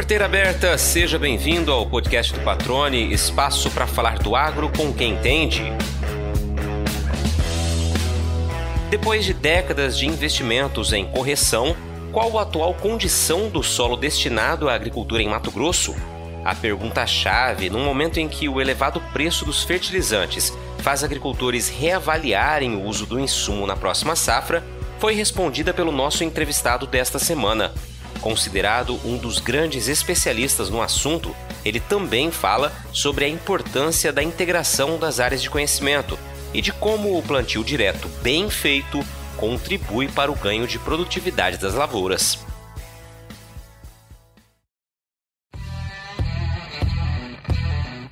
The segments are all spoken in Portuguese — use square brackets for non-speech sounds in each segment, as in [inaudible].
Porteira aberta, seja bem-vindo ao podcast do Patrone, espaço para falar do agro com quem entende. Depois de décadas de investimentos em correção, qual a atual condição do solo destinado à agricultura em Mato Grosso? A pergunta-chave, num momento em que o elevado preço dos fertilizantes faz agricultores reavaliarem o uso do insumo na próxima safra, foi respondida pelo nosso entrevistado desta semana. Considerado um dos grandes especialistas no assunto, ele também fala sobre a importância da integração das áreas de conhecimento e de como o plantio direto bem feito contribui para o ganho de produtividade das lavouras.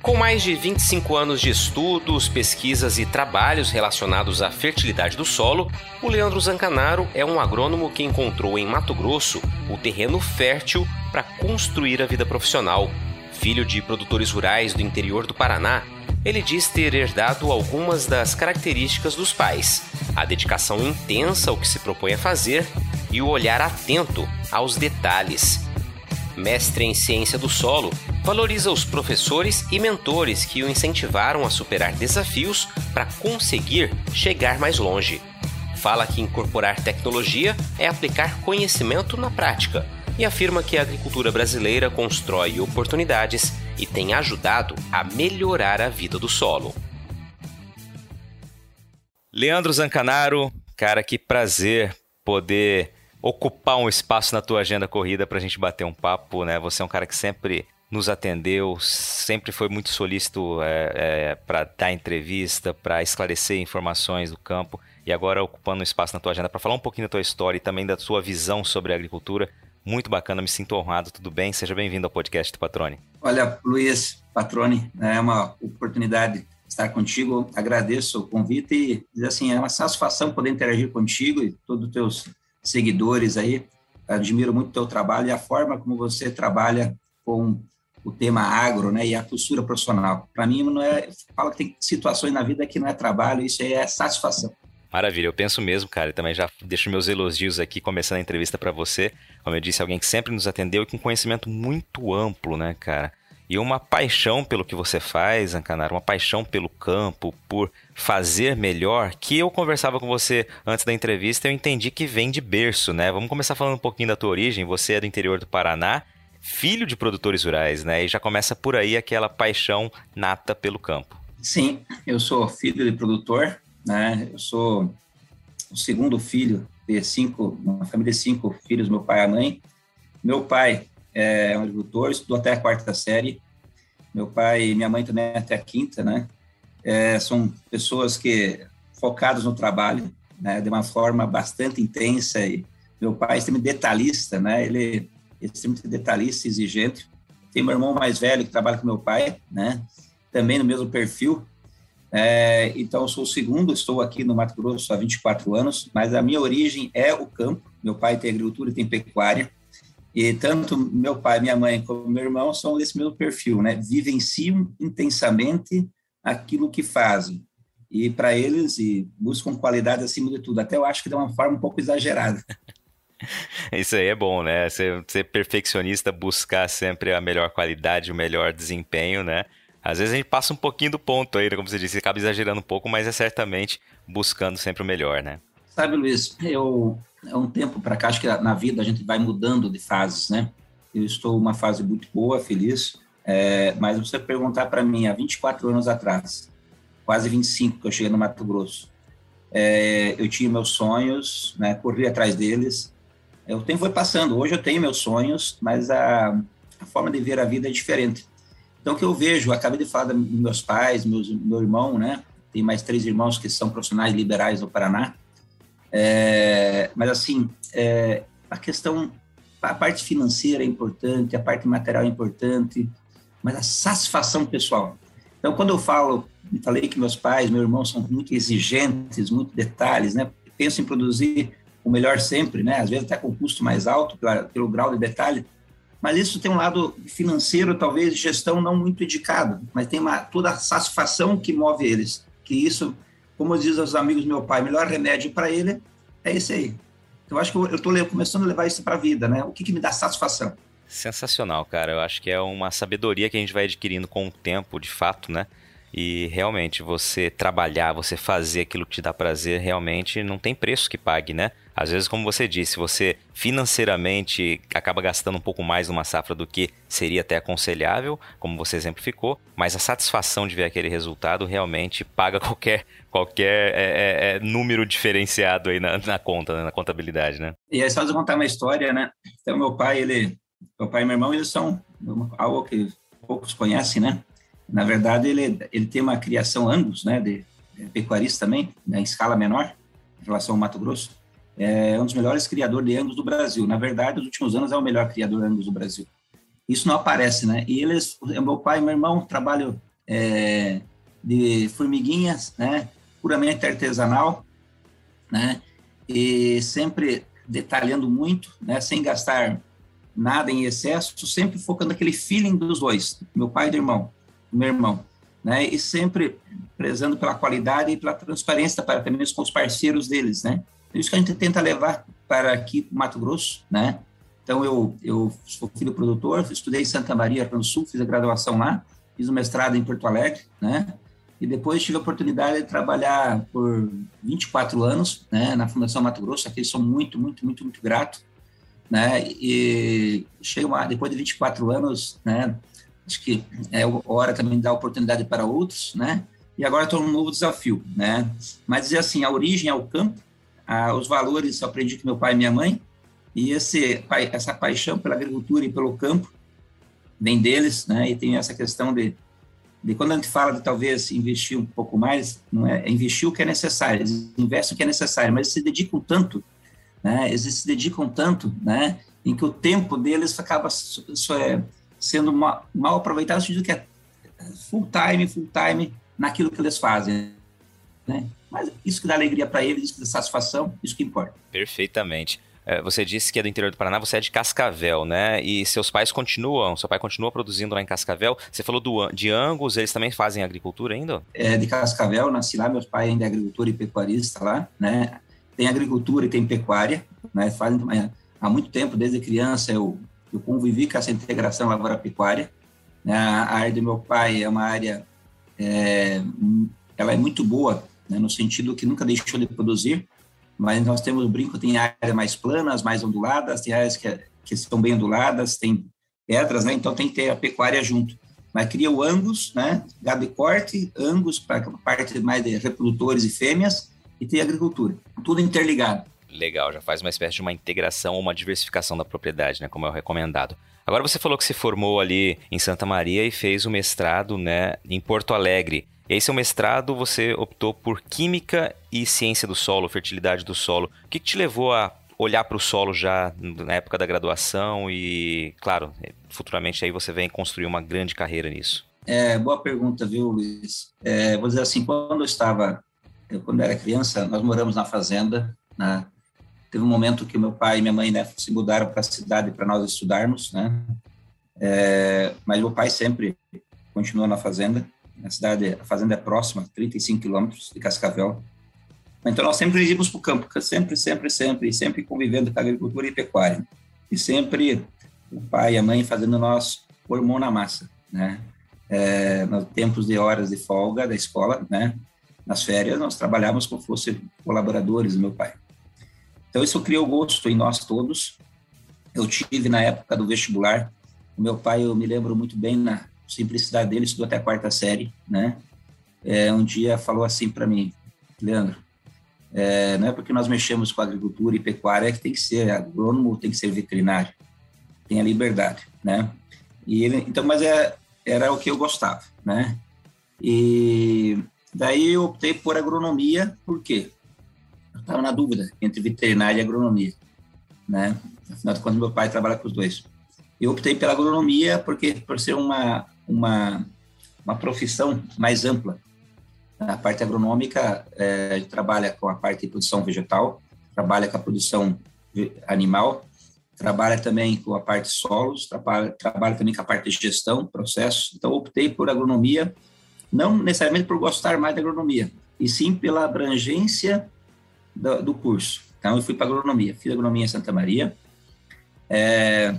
Com mais de 25 anos de estudos, pesquisas e trabalhos relacionados à fertilidade do solo, o Leandro Zancanaro é um agrônomo que encontrou em Mato Grosso o terreno fértil para construir a vida profissional. Filho de produtores rurais do interior do Paraná, ele diz ter herdado algumas das características dos pais: a dedicação intensa ao que se propõe a fazer e o olhar atento aos detalhes. Mestre em ciência do solo, valoriza os professores e mentores que o incentivaram a superar desafios para conseguir chegar mais longe. Fala que incorporar tecnologia é aplicar conhecimento na prática e afirma que a agricultura brasileira constrói oportunidades e tem ajudado a melhorar a vida do solo. Leandro Zancanaro, cara, que prazer poder ocupar um espaço na tua agenda corrida para a gente bater um papo, né? Você é um cara que sempre nos atendeu, sempre foi muito solícito é, é, para dar entrevista, para esclarecer informações do campo e agora ocupando um espaço na tua agenda para falar um pouquinho da tua história e também da sua visão sobre a agricultura. Muito bacana, me sinto honrado, tudo bem? Seja bem-vindo ao podcast do Patrone. Olha, Luiz, Patrone, né, é uma oportunidade estar contigo, agradeço o convite e assim, é uma satisfação poder interagir contigo e todos os teus seguidores aí, admiro muito o teu trabalho e a forma como você trabalha com o tema agro, né, e a postura profissional. Para mim não é, fala que tem situações na vida que não é trabalho, isso aí é satisfação. Maravilha, eu penso mesmo, cara, e também já deixo meus elogios aqui, começando a entrevista para você. Como eu disse, alguém que sempre nos atendeu e com conhecimento muito amplo, né, cara? E uma paixão pelo que você faz, Ancanaro, uma paixão pelo campo, por fazer melhor, que eu conversava com você antes da entrevista, eu entendi que vem de berço, né? Vamos começar falando um pouquinho da tua origem. Você é do interior do Paraná, filho de produtores rurais, né? E já começa por aí aquela paixão nata pelo campo. Sim, eu sou filho de produtor, né? Eu sou o segundo filho de cinco, uma família de cinco filhos, meu pai e a mãe. Meu pai é um agricultor, estudou até a quarta série. Meu pai e minha mãe também até a quinta, né? É, são pessoas que focadas no trabalho, né? De uma forma bastante intensa e meu pai é extremamente detalhista, né? Ele é extremamente detalhista, exigente. Tem meu irmão mais velho que trabalha com meu pai, né? Também no mesmo perfil, é, então, sou o segundo, estou aqui no Mato Grosso há 24 anos, mas a minha origem é o campo. Meu pai tem agricultura e tem pecuária. E tanto meu pai, minha mãe, como meu irmão são desse mesmo perfil, né? Vivenciam intensamente aquilo que fazem. E para eles, e buscam qualidade acima de tudo. Até eu acho que de uma forma um pouco exagerada. [laughs] Isso aí é bom, né? Ser, ser perfeccionista, buscar sempre a melhor qualidade, o melhor desempenho, né? Às vezes a gente passa um pouquinho do ponto aí, né, como você disse, acaba exagerando um pouco, mas é certamente buscando sempre o melhor, né? Sabe, Luiz, eu há um tempo para cá, acho que na vida a gente vai mudando de fases, né? Eu estou uma fase muito boa, feliz, é, mas você perguntar para mim, há 24 anos atrás, quase 25 que eu cheguei no Mato Grosso, é, eu tinha meus sonhos, né, corri atrás deles, o tempo foi passando, hoje eu tenho meus sonhos, mas a, a forma de ver a vida é diferente. Então, o que eu vejo, acabei de falar dos meus pais, meus, meu irmão, né? Tem mais três irmãos que são profissionais liberais no Paraná. É, mas, assim, é, a questão, a parte financeira é importante, a parte material é importante, mas a satisfação pessoal. Então, quando eu falo, falei que meus pais, meu irmão são muito exigentes, muito detalhes, né? Pensam em produzir o melhor sempre, né? Às vezes até com custo mais alto, pelo grau de detalhe, mas isso tem um lado financeiro, talvez, gestão não muito indicado, mas tem uma, toda a satisfação que move eles, que isso, como dizem os amigos do meu pai, o melhor remédio para ele é esse aí. Eu acho que eu estou começando a levar isso para a vida, né? O que, que me dá satisfação? Sensacional, cara. Eu acho que é uma sabedoria que a gente vai adquirindo com o tempo, de fato, né? E realmente, você trabalhar, você fazer aquilo que te dá prazer, realmente não tem preço que pague, né? Às vezes, como você disse, você financeiramente acaba gastando um pouco mais numa safra do que seria até aconselhável, como você exemplificou, mas a satisfação de ver aquele resultado realmente paga [laughs] qualquer, qualquer é, é, é, número diferenciado aí na, na conta, né? na contabilidade, né? E aí, só de contar uma história, né? Então, meu pai, ele, meu pai e meu irmão, eles são algo que poucos conhecem, né? Na verdade, ele, ele tem uma criação Angus, né, de, de pecuarista também, né, em escala menor, em relação ao Mato Grosso. É um dos melhores criadores de Angus do Brasil. Na verdade, nos últimos anos é o melhor criador de Angus do Brasil. Isso não aparece, né? E eles, meu pai e meu irmão trabalham é, de formiguinhas, né, puramente artesanal, né, e sempre detalhando muito, né, sem gastar nada em excesso, sempre focando aquele feeling dos dois, meu pai e irmão meu irmão, né? E sempre prezando pela qualidade e pela transparência para também com os parceiros deles, né? Isso que a gente tenta levar para aqui Mato Grosso, né? Então eu eu sou filho produtor, estudei em Santa Maria, do Sul, fiz a graduação lá, fiz o mestrado em Porto Alegre, né? E depois tive a oportunidade de trabalhar por 24 anos, né, na Fundação Mato Grosso, aqui sou muito, muito, muito, muito grato, né? E chego depois de 24 anos, né, acho que é hora também de dar oportunidade para outros, né? E agora estou num novo desafio, né? Mas dizer assim, a origem é o campo, a, os valores eu aprendi com meu pai e minha mãe, e esse, essa paixão pela agricultura e pelo campo vem deles, né? E tem essa questão de, de quando a gente fala de talvez investir um pouco mais, não é, é investir o que é necessário, eles investem o que é necessário, mas eles se dedicam tanto, né? Eles se dedicam tanto, né? Em que o tempo deles acaba é sendo mal, mal aproveitado no sentido que é full time, full time naquilo que eles fazem, né? Mas isso que dá alegria para eles, isso que dá satisfação, isso que importa. Perfeitamente. É, você disse que é do interior do Paraná, você é de Cascavel, né? E seus pais continuam, seu pai continua produzindo lá em Cascavel. Você falou do, de Angus, eles também fazem agricultura ainda? É, de Cascavel, nasci lá, meus pais ainda é agricultor e pecuarista lá, né? Tem agricultura e tem pecuária, né? Fazem há muito tempo, desde criança eu eu convivi com essa integração lavoura-pecuária. Né? A área do meu pai é uma área, é, ela é muito boa, né? no sentido que nunca deixou de produzir, mas nós temos o brinco, tem áreas mais planas, mais onduladas, tem áreas que, que estão bem onduladas, tem pedras, né? então tem que ter a pecuária junto. Mas cria o Angus, né? gado de corte, Angus para a parte mais de reprodutores e fêmeas, e tem agricultura, tudo interligado. Legal, já faz uma espécie de uma integração ou uma diversificação da propriedade, né, como é o recomendado. Agora você falou que se formou ali em Santa Maria e fez o mestrado, né, em Porto Alegre. E aí, seu mestrado, você optou por Química e Ciência do Solo, Fertilidade do Solo. O que, te levou a olhar para o solo já na época da graduação e, claro, futuramente aí você vem construir uma grande carreira nisso? É, boa pergunta, viu, Luiz? É, vou dizer assim, quando eu estava, eu, quando eu era criança, nós moramos na fazenda, né? Teve um momento que meu pai e minha mãe né, se mudaram para a cidade para nós estudarmos, né? É, mas meu pai sempre continuou na fazenda. A cidade, a fazenda é próxima, 35 quilômetros de Cascavel. Então nós sempre íamos para o campo, sempre, sempre, sempre, sempre convivendo com agricultura e pecuária. E sempre o pai e a mãe fazendo nós pôr mão na massa, né? É, nos tempos de horas de folga da escola, né? Nas férias nós trabalhávamos como fosse colaboradores do meu pai. Então, isso criou gosto em nós todos. Eu tive na época do vestibular, o meu pai, eu me lembro muito bem na simplicidade dele, estudou até a quarta série, né? É, um dia falou assim para mim, Leandro, é, não é porque nós mexemos com agricultura e pecuária que tem que ser agrônomo, tem que ser veterinário, tem a liberdade, né? E ele, então, mas é, era o que eu gostava, né? E daí eu optei por agronomia, por quê? estava na dúvida entre veterinária e agronomia, né? Afinal de contas, meu pai trabalha com os dois. Eu optei pela agronomia porque por ser uma uma uma profissão mais ampla. A parte agronômica é, trabalha com a parte de produção vegetal, trabalha com a produção animal, trabalha também com a parte de solos, trabalha, trabalha também com a parte de gestão, processos. Então, optei por agronomia, não necessariamente por gostar mais da agronomia, e sim pela abrangência do, do curso. Então, eu fui para agronomia, fiz agronomia em Santa Maria. É,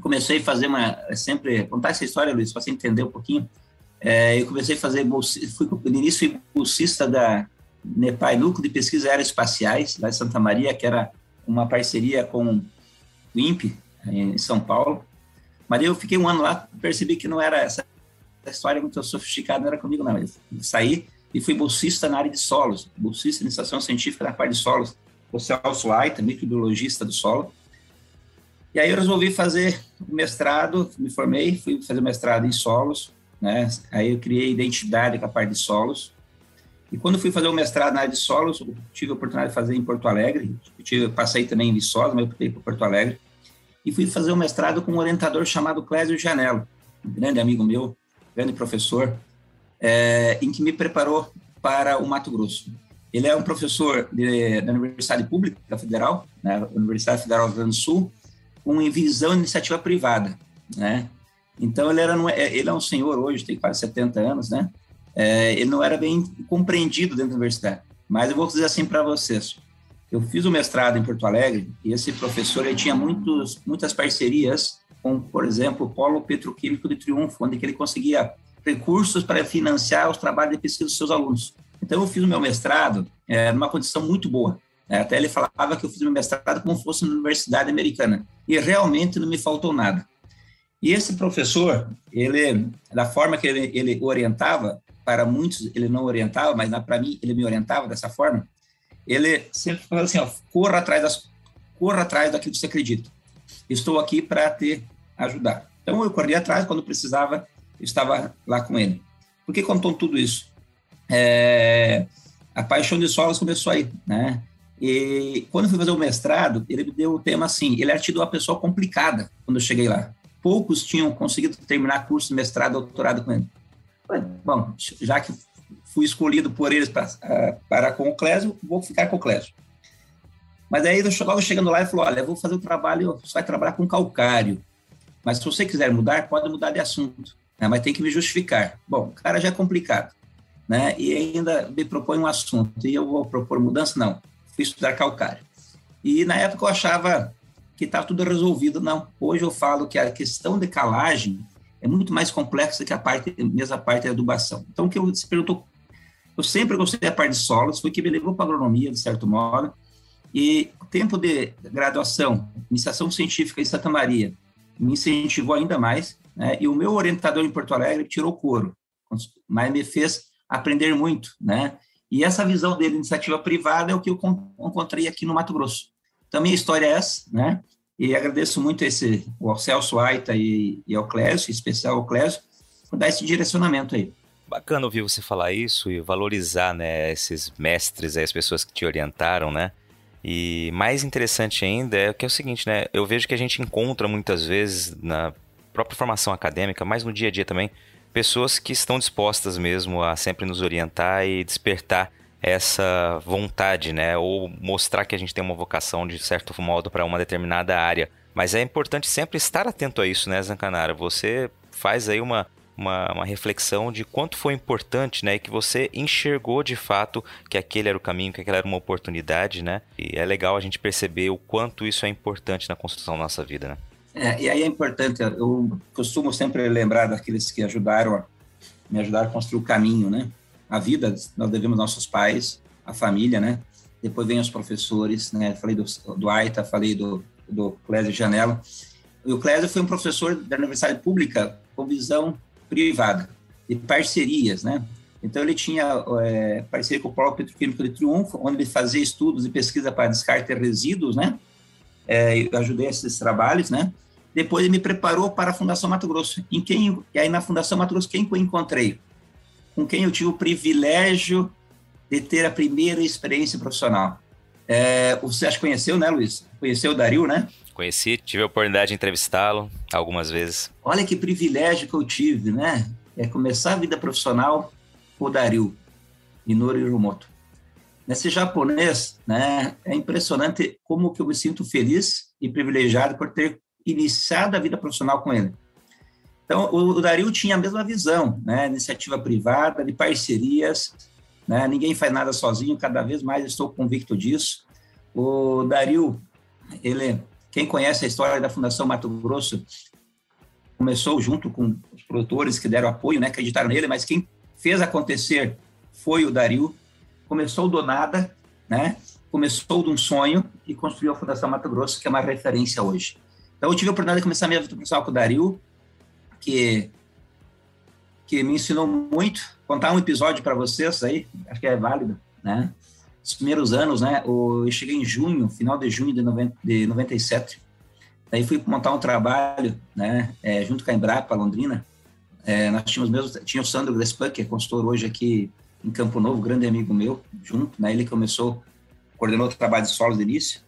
comecei a fazer uma, sempre, contar essa história, Luiz, para você entender um pouquinho. É, eu comecei a fazer, fui, no início fui bolsista da NEPAI, Núcleo de Pesquisa Aeroespaciais, lá em Santa Maria, que era uma parceria com o INPE, em São Paulo. Mas eu fiquei um ano lá, percebi que não era essa história muito sofisticada, não era comigo, não. Eu saí e fui bolsista na área de solos, bolsista de iniciação científica na parte de solos, o Celso Aita, microbiologista do solo. E aí eu resolvi fazer mestrado, me formei, fui fazer mestrado em solos, né? Aí eu criei identidade com a parte de solos. E quando fui fazer o mestrado na área de solos, tive a oportunidade de fazer em Porto Alegre, tive, passei também em Viçosa, mas eu fui para Porto Alegre, e fui fazer o mestrado com um orientador chamado Clésio Janelo, um grande amigo meu, grande professor, é, em que me preparou para o Mato Grosso. Ele é um professor de, da Universidade Pública Federal, né, Universidade Federal do Rio Grande do Sul, com visão de iniciativa privada, né? Então ele era é, ele é um senhor hoje, tem quase 70 anos, né? É, ele não era bem compreendido dentro da universidade. Mas eu vou dizer assim para vocês, eu fiz o mestrado em Porto Alegre e esse professor ele tinha muitos, muitas parcerias com, por exemplo, o Polo Petroquímico de Triunfo, onde ele conseguia recursos para financiar os trabalhos de pesquisa dos seus alunos. Então, eu fiz o meu mestrado é, numa condição muito boa. Né? Até ele falava que eu fiz meu mestrado como se fosse na universidade americana. E realmente não me faltou nada. E esse professor, ele, da forma que ele, ele orientava, para muitos ele não orientava, mas para mim ele me orientava dessa forma, ele sempre falava assim, ó, corra atrás das, corra atrás daquilo que você acredita. Estou aqui para te ajudar. Então eu corri atrás quando precisava, estava lá com ele. Por que contou tudo isso? É, a paixão de solos começou aí, né? E quando eu fui fazer o mestrado, ele me deu o tema assim, ele era tido uma pessoa complicada quando eu cheguei lá. Poucos tinham conseguido terminar curso mestrado, doutorado com ele. Bom, já que fui escolhido por eles para, uh, para com o Clésio, vou ficar com o Clésio. Mas aí, logo chegando lá, ele falou, olha, eu vou fazer o trabalho, você vai trabalhar com calcário, mas se você quiser mudar, pode mudar de assunto, né? mas tem que me justificar. Bom, o cara já é complicado, né? E ainda me propõe um assunto, e eu vou propor mudança? Não, fui estudar calcário. E na época eu achava que estava tudo resolvido, não. Hoje eu falo que a questão de calagem é muito mais complexa que a parte, mesma parte da adubação. Então, o que eu se perguntou eu sempre gostei da parte de solos, foi que me levou para agronomia, de certo modo, e o tempo de graduação, iniciação científica em Santa Maria, me incentivou ainda mais, né? e o meu orientador em Porto Alegre tirou couro, mas me fez aprender muito, né? E essa visão dele, iniciativa privada, é o que eu encontrei aqui no Mato Grosso. Também a história é essa, né? E agradeço muito esse, o Celso Aita e, e ao Clésio, em especial ao Clésio, por dar esse direcionamento aí. Bacana ouvir você falar isso e valorizar, né, esses mestres, as pessoas que te orientaram, né? E mais interessante ainda é que é o seguinte, né? Eu vejo que a gente encontra muitas vezes na própria formação acadêmica, mas no dia a dia também, pessoas que estão dispostas mesmo a sempre nos orientar e despertar essa vontade, né? Ou mostrar que a gente tem uma vocação de certo modo para uma determinada área. Mas é importante sempre estar atento a isso, né, Zancanara? Você faz aí uma uma, uma reflexão de quanto foi importante, né? E que você enxergou de fato que aquele era o caminho, que aquela era uma oportunidade, né? E é legal a gente perceber o quanto isso é importante na construção da nossa vida, né? É, e aí é importante, eu costumo sempre lembrar daqueles que ajudaram, me ajudaram a construir o caminho, né? A vida, nós devemos nossos pais, a família, né? Depois vem os professores, né? Falei do, do Aita, falei do, do Clésio Janela. E o Clésio foi um professor da Universidade Pública com visão privada, de parcerias, né? Então, ele tinha é, parceria com o Polo Petroquímico de Triunfo, onde ele fazia estudos e pesquisa para descarte de resíduos, né? É, eu ajudei esses trabalhos, né? Depois, ele me preparou para a Fundação Mato Grosso. Em quem, e aí, na Fundação Mato Grosso, quem eu encontrei? Com quem eu tive o privilégio de ter a primeira experiência profissional. É, você acha que conheceu, né, Luiz? Conheceu o Dario, né? Conheci, tive a oportunidade de entrevistá-lo algumas vezes. Olha que privilégio que eu tive, né? É começar a vida profissional com o Dario, Minoru Hiromoto. Nesse japonês, né, é impressionante como que eu me sinto feliz e privilegiado por ter iniciado a vida profissional com ele. Então, o, Dario tinha a mesma visão, né, iniciativa privada, de parcerias, né, ninguém faz nada sozinho, cada vez mais estou convicto disso. O Dario, ele Quem conhece a história da Fundação Mato Grosso começou junto com os produtores que deram apoio, né, acreditaram nele, mas quem fez acontecer foi o Dario. Começou do nada, né? Começou de um sonho e construiu a Fundação Mato Grosso, que é uma referência hoje. Então, eu tive a oportunidade de começar a minha vida profissional com o Dario, que que me ensinou muito. Contar um episódio para vocês aí, acho que é válido, né? Os primeiros anos, né? Eu cheguei em junho, final de junho de, 90, de 97. Daí fui montar um trabalho, né? É, junto com a Embrapa, Londrina. É, nós tínhamos mesmo, tinha o Sandro Grespan, que é consultor hoje aqui em Campo Novo, grande amigo meu, junto, né? Ele começou, coordenou o trabalho de solos de início.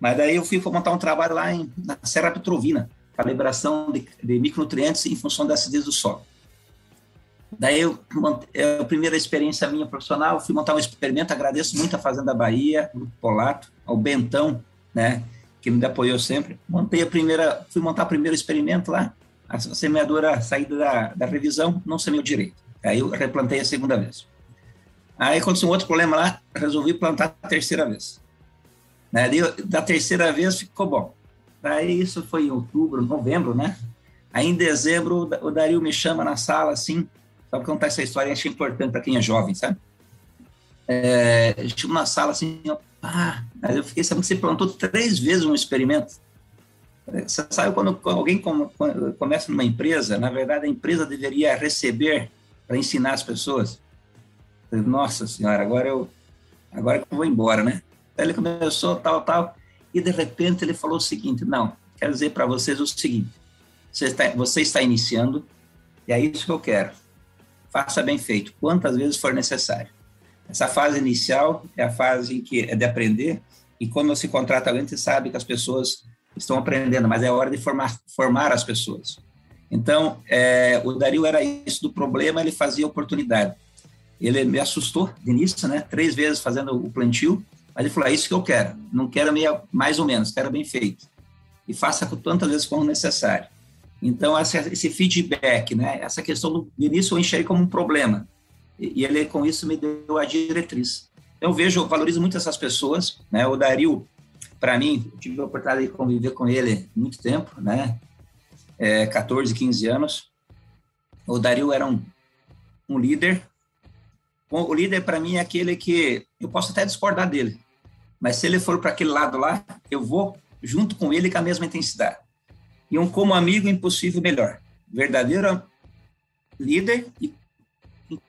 Mas daí eu fui montar um trabalho lá em, na Serra Petrovina, calibração de, de micronutrientes em função da acidez do solo. Daí, eu, é a primeira experiência minha profissional, fui montar um experimento, agradeço muito a Fazenda Bahia, Grupo Polato, ao Bentão, né, que me apoiou sempre. Montei a primeira, fui montar o primeiro experimento lá, a semeadora saída da, da revisão, não semeou direito. Aí eu replantei a segunda vez. Aí aconteceu um outro problema lá, resolvi plantar a terceira vez. Né, da terceira vez ficou bom. Daí isso foi em outubro, novembro, né? Aí em dezembro o Dario me chama na sala assim, só para contar essa história, acho importante para quem é jovem, sabe? É, estive na sala assim, ah, mas eu fiquei sabendo que você plantou três vezes um experimento. Você sabe quando, alguém começa numa empresa, na verdade a empresa deveria receber para ensinar as pessoas. Nossa senhora, agora eu agora eu vou embora, né? Ele começou tal, tal, e de repente ele falou o seguinte: não, quero dizer para vocês o seguinte, você está, você está iniciando e é isso que eu quero faça bem feito, quantas vezes for necessário. Essa fase inicial é a fase em que é de aprender, e quando você contrata alguém, você sabe que as pessoas estão aprendendo, mas é hora de formar, formar as pessoas. Então, é, o Dario era isso do problema, ele fazia oportunidade. Ele me assustou de início, né? Três vezes fazendo o plantio, mas ele falou: é isso que eu quero, não quero meio, mais ou menos, quero bem feito. E faça tantas vezes como necessário. Então, esse feedback, né, essa questão do início eu enxerguei como um problema. E ele, com isso, me deu a diretriz. Eu vejo, eu valorizo muito essas pessoas. Né? O Dario, para mim, tive a oportunidade de conviver com ele muito tempo, né? É, 14, 15 anos. O Dario era um, um líder. O líder, para mim, é aquele que eu posso até discordar dele, mas se ele for para aquele lado lá, eu vou junto com ele com a mesma intensidade e um como amigo impossível melhor. Verdadeiro líder e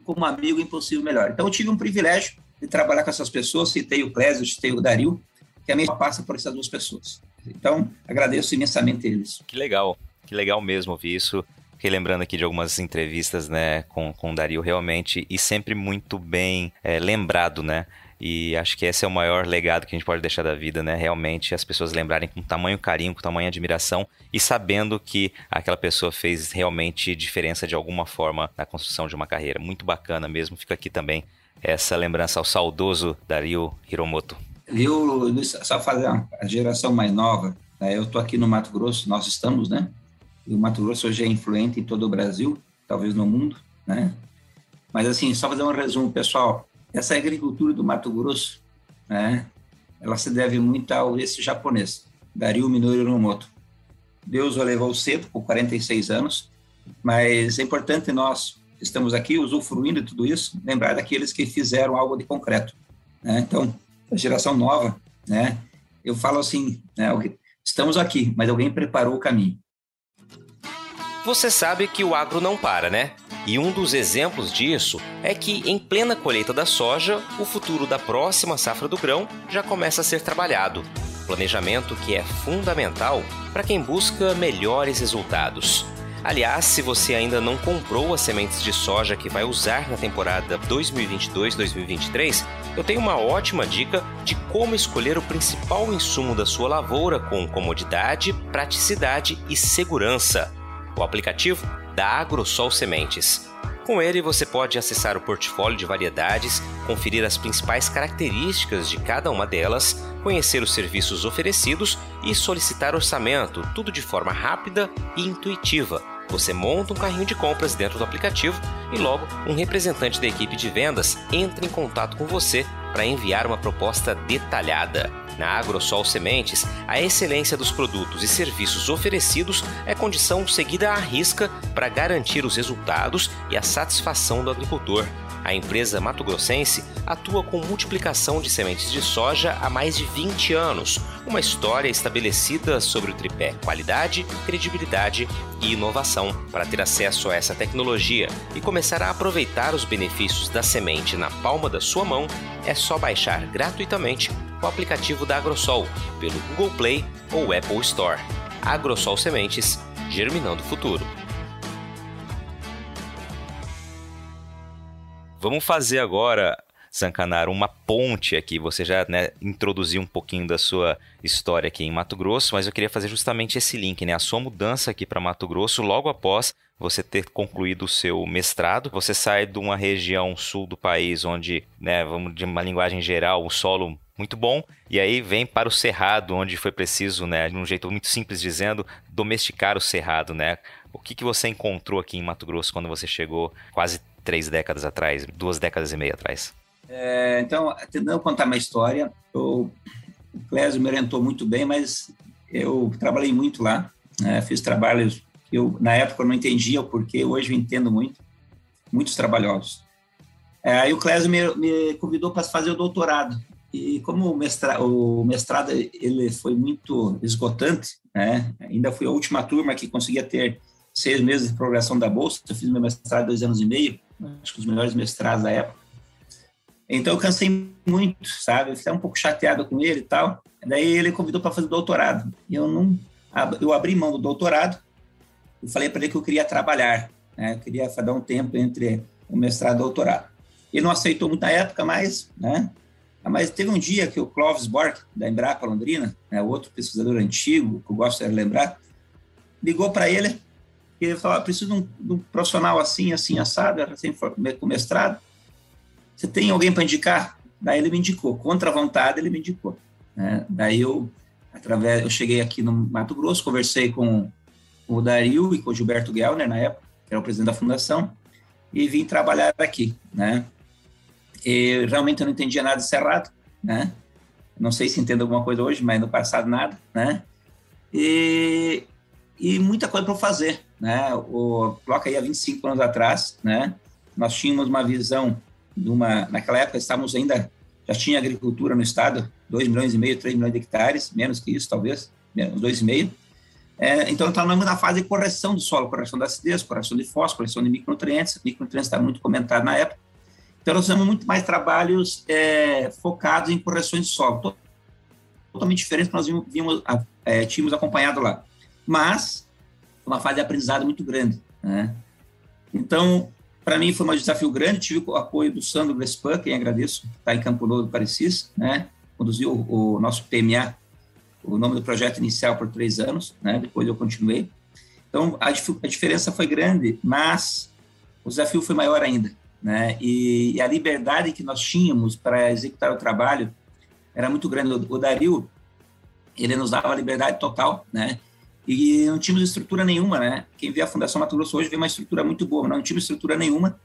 como amigo impossível melhor. Então eu tive um privilégio de trabalhar com essas pessoas, citei o Clésio, citei o Dario, que a minha passa por essas duas pessoas. Então, agradeço imensamente eles. Que legal, que legal mesmo ouvir isso. Fiquei lembrando aqui de algumas entrevistas, né, com, com o Dario, realmente, e sempre muito bem é, lembrado, né? E acho que esse é o maior legado que a gente pode deixar da vida, né? Realmente as pessoas lembrarem com tamanho carinho, com tamanho admiração e sabendo que aquela pessoa fez realmente diferença de alguma forma na construção de uma carreira. Muito bacana mesmo. Fica aqui também essa lembrança ao saudoso Dario Hiromoto. Eu, só fazer a geração mais nova, né? eu estou aqui no Mato Grosso, nós estamos, né? E o Mato Grosso hoje é influente em todo o Brasil, talvez no mundo, né? Mas assim, só fazer um resumo, pessoal essa agricultura do Mato Grosso, né, ela se deve muito ao esse japonês, Dario Minoru Nomoto. Deus o levou cedo, com 46 anos, mas é importante nós que estamos aqui usufruindo de tudo isso, lembrar daqueles que fizeram algo de concreto. Né? Então, a geração nova, né, eu falo assim, né, estamos aqui, mas alguém preparou o caminho. Você sabe que o agro não para, né? E um dos exemplos disso é que, em plena colheita da soja, o futuro da próxima safra do grão já começa a ser trabalhado. Planejamento que é fundamental para quem busca melhores resultados. Aliás, se você ainda não comprou as sementes de soja que vai usar na temporada 2022-2023, eu tenho uma ótima dica de como escolher o principal insumo da sua lavoura com comodidade, praticidade e segurança o aplicativo da AgroSol Sementes. Com ele você pode acessar o portfólio de variedades, conferir as principais características de cada uma delas, conhecer os serviços oferecidos e solicitar orçamento, tudo de forma rápida e intuitiva. Você monta um carrinho de compras dentro do aplicativo e logo um representante da equipe de vendas entra em contato com você para enviar uma proposta detalhada. Na AgroSol Sementes, a excelência dos produtos e serviços oferecidos é condição seguida à risca para garantir os resultados e a satisfação do agricultor. A empresa Mato Grossense atua com multiplicação de sementes de soja há mais de 20 anos, uma história estabelecida sobre o tripé qualidade, credibilidade e inovação. Para ter acesso a essa tecnologia e começar a aproveitar os benefícios da semente na palma da sua mão, é só baixar gratuitamente o aplicativo da Agrosol pelo Google Play ou Apple Store. Agrosol Sementes, germinando o futuro. Vamos fazer agora, Zancanaro, uma ponte aqui. Você já né, introduziu um pouquinho da sua história aqui em Mato Grosso, mas eu queria fazer justamente esse link, né? A sua mudança aqui para Mato Grosso logo após você ter concluído o seu mestrado. Você sai de uma região sul do país onde, né, vamos de uma linguagem geral, o solo muito bom, e aí vem para o cerrado, onde foi preciso, né, de um jeito muito simples dizendo, domesticar o cerrado, né? O que, que você encontrou aqui em Mato Grosso quando você chegou quase três décadas atrás, duas décadas e meia atrás? É, então, tentando contar uma história, o Clésio me orientou muito bem, mas eu trabalhei muito lá, né, fiz trabalhos que eu, na época, não entendia o porquê, hoje eu entendo muito, muitos trabalhosos. É, aí o Clésio me, me convidou para fazer o doutorado, e como o mestrado, o mestrado ele foi muito esgotante, né, ainda fui a última turma que conseguia ter seis meses de progressão da bolsa, eu fiz meu mestrado dois anos e meio, acho que os melhores mestrados da época. Então eu cansei muito, sabe? Eu fiquei um pouco chateado com ele e tal. Daí ele convidou para fazer doutorado. E eu não, eu abri mão do doutorado e falei para ele que eu queria trabalhar, né? Eu queria dar um tempo entre o mestrado e o doutorado. Ele não aceitou muito na época, mas, né? Mas teve um dia que o Clovis Borg, da Embrapa Londrina, né, outro pesquisador antigo, que eu gosto de lembrar, ligou para ele ele falou, ah, preciso de um, de um, profissional assim, assim, assado, assim, com mestrado. Você tem alguém para indicar? Daí ele me indicou, contra a vontade ele me indicou. Né? Daí eu, através, eu cheguei aqui no Mato Grosso, conversei com o Dario e com o Gilberto Gellner, na época, que era o presidente da fundação, e vim trabalhar aqui, né? E realmente eu não entendia nada de cerrado, né? Não sei se entendo alguma coisa hoje, mas no passado nada, né? E, e muita coisa para fazer, né? O coloca aí há 25 anos atrás, né? Nós tínhamos uma visão de uma, naquela época estávamos ainda já tinha agricultura no estado, 2 milhões e meio, 3 milhões de hectares, menos que isso talvez, menos 2,5. É, então estamos na fase de correção do solo, correção da acidez, correção de fósforo, correção de micronutrientes. Micronutrientes está muito comentado na época. Então nós temos muito mais trabalhos é, focados em correções de solo, totalmente diferente do que nós vimos, vimos é, tínhamos acompanhado lá. Mas uma fase de aprendizado muito grande. Né? Então, para mim foi um desafio grande, tive o apoio do Sandro Vespan, quem agradeço, está em Campo Novo do Parecis, né? conduziu o, o, nosso PMA, o nome do projeto inicial por três anos, né? depois eu continuei. Então, a, a diferença foi grande, mas o desafio foi maior ainda. Né? E, e a liberdade que nós tínhamos para executar o trabalho era muito grande. O, o Dario, ele nos dava liberdade total, né? e não tínhamos estrutura nenhuma, né? Quem vê a Fundação Mato Grosso hoje vê uma estrutura muito boa, não tínhamos estrutura nenhuma.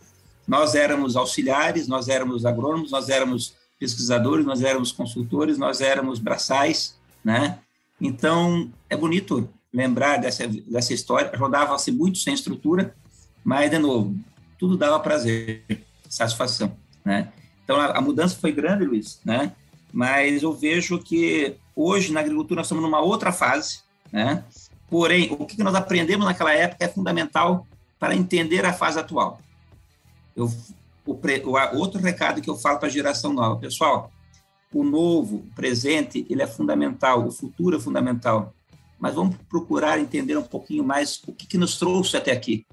Nós éramos auxiliares, nós éramos agrônomos, nós éramos pesquisadores, nós éramos consultores, nós éramos braçais, né? Então, é bonito lembrar dessa, dessa história. Rodava-se muito sem estrutura, mas, de novo, tudo dava prazer, satisfação, né? Então, a, a mudança foi grande, Luiz, né? Mas eu vejo que hoje, na agricultura, nós estamos numa outra fase, né? Porém, o que nós aprendemos naquela época é fundamental para entender a fase atual. Eu, o, o outro recado que eu falo para a geração nova, pessoal, o novo, o presente, ele é fundamental, o futuro é fundamental, mas vamos procurar entender um pouquinho mais o que, que nos trouxe até aqui.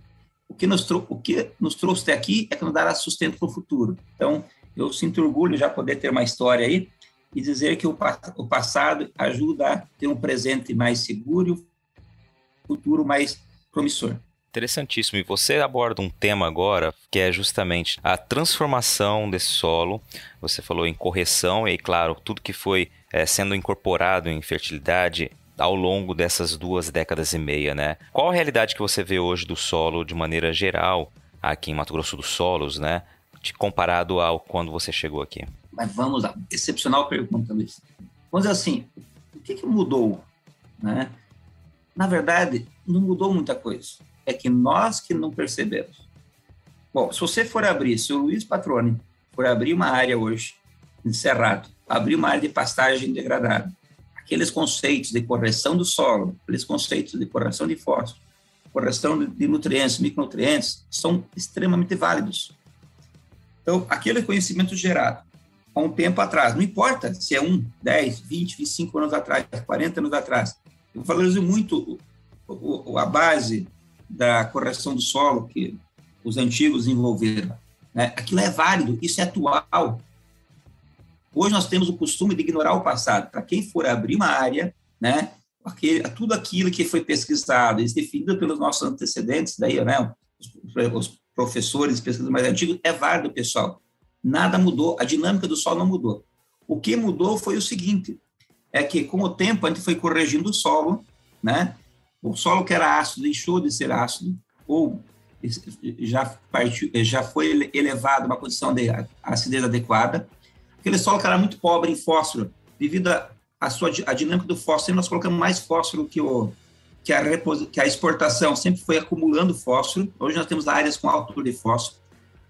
O que, nos o que nos trouxe até aqui é que nos dará sustento para o futuro. Então, eu sinto orgulho já poder ter uma história aí e dizer que o, o passado ajuda a ter um presente mais seguro futuro mais promissor. Interessantíssimo. E você aborda um tema agora que é justamente a transformação desse solo. Você falou em correção, e claro, tudo que foi é, sendo incorporado em fertilidade ao longo dessas duas décadas e meia, né? Qual a realidade que você vê hoje do solo de maneira geral aqui em Mato Grosso dos Solos, né? Comparado ao quando você chegou aqui? Mas vamos lá, excepcional pergunta, Luiz. Vamos dizer assim, o que, que mudou? Né? Na verdade, não mudou muita coisa. É que nós que não percebemos. Bom, se você for abrir, se o Luiz Patrone for abrir uma área hoje, de cerrado, abrir uma área de pastagem degradada, aqueles conceitos de correção do solo, aqueles conceitos de correção de fósforo, correção de nutrientes, micronutrientes, são extremamente válidos. Então, aquele conhecimento gerado há um tempo atrás, não importa se é um, 10, 20, 25 anos atrás, 40 anos atrás, eu valorizo muito a base da correção do solo que os antigos desenvolveram. Né? Aquilo é válido, isso é atual. Hoje nós temos o costume de ignorar o passado. Para quem for abrir uma área, né, aquele, tudo aquilo que foi pesquisado e definido pelos nossos antecedentes, daí, né, os, os professores, pesquisadores mais antigos, é válido, pessoal. Nada mudou, a dinâmica do solo não mudou. O que mudou foi o seguinte, é que com o tempo a gente foi corrigindo o solo, né? O solo que era ácido deixou de ser ácido, ou já, partiu, já foi elevado a uma condição de acidez adequada. Aquele solo que era muito pobre em fósforo, devido a, a sua a dinâmica do fósforo, nós colocamos mais fósforo que o que a, que a exportação sempre foi acumulando fósforo. Hoje nós temos áreas com alto de fósforo.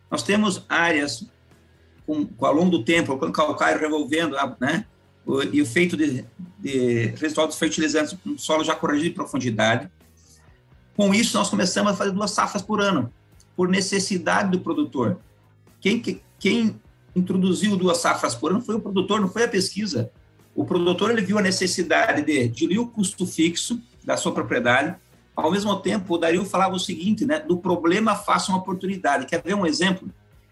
Nós temos áreas com, com ao longo do tempo, com calcário revolvendo, né? O, e o feito de, de dos fertilizantes no solo já corrigido de profundidade. Com isso, nós começamos a fazer duas safras por ano, por necessidade do produtor. Quem, quem introduziu duas safras por ano foi o produtor, não foi a pesquisa. O produtor ele viu a necessidade de diluir o custo fixo da sua propriedade. Ao mesmo tempo, o Dario falava o seguinte, né? Do problema faça uma oportunidade. Quer ver um exemplo?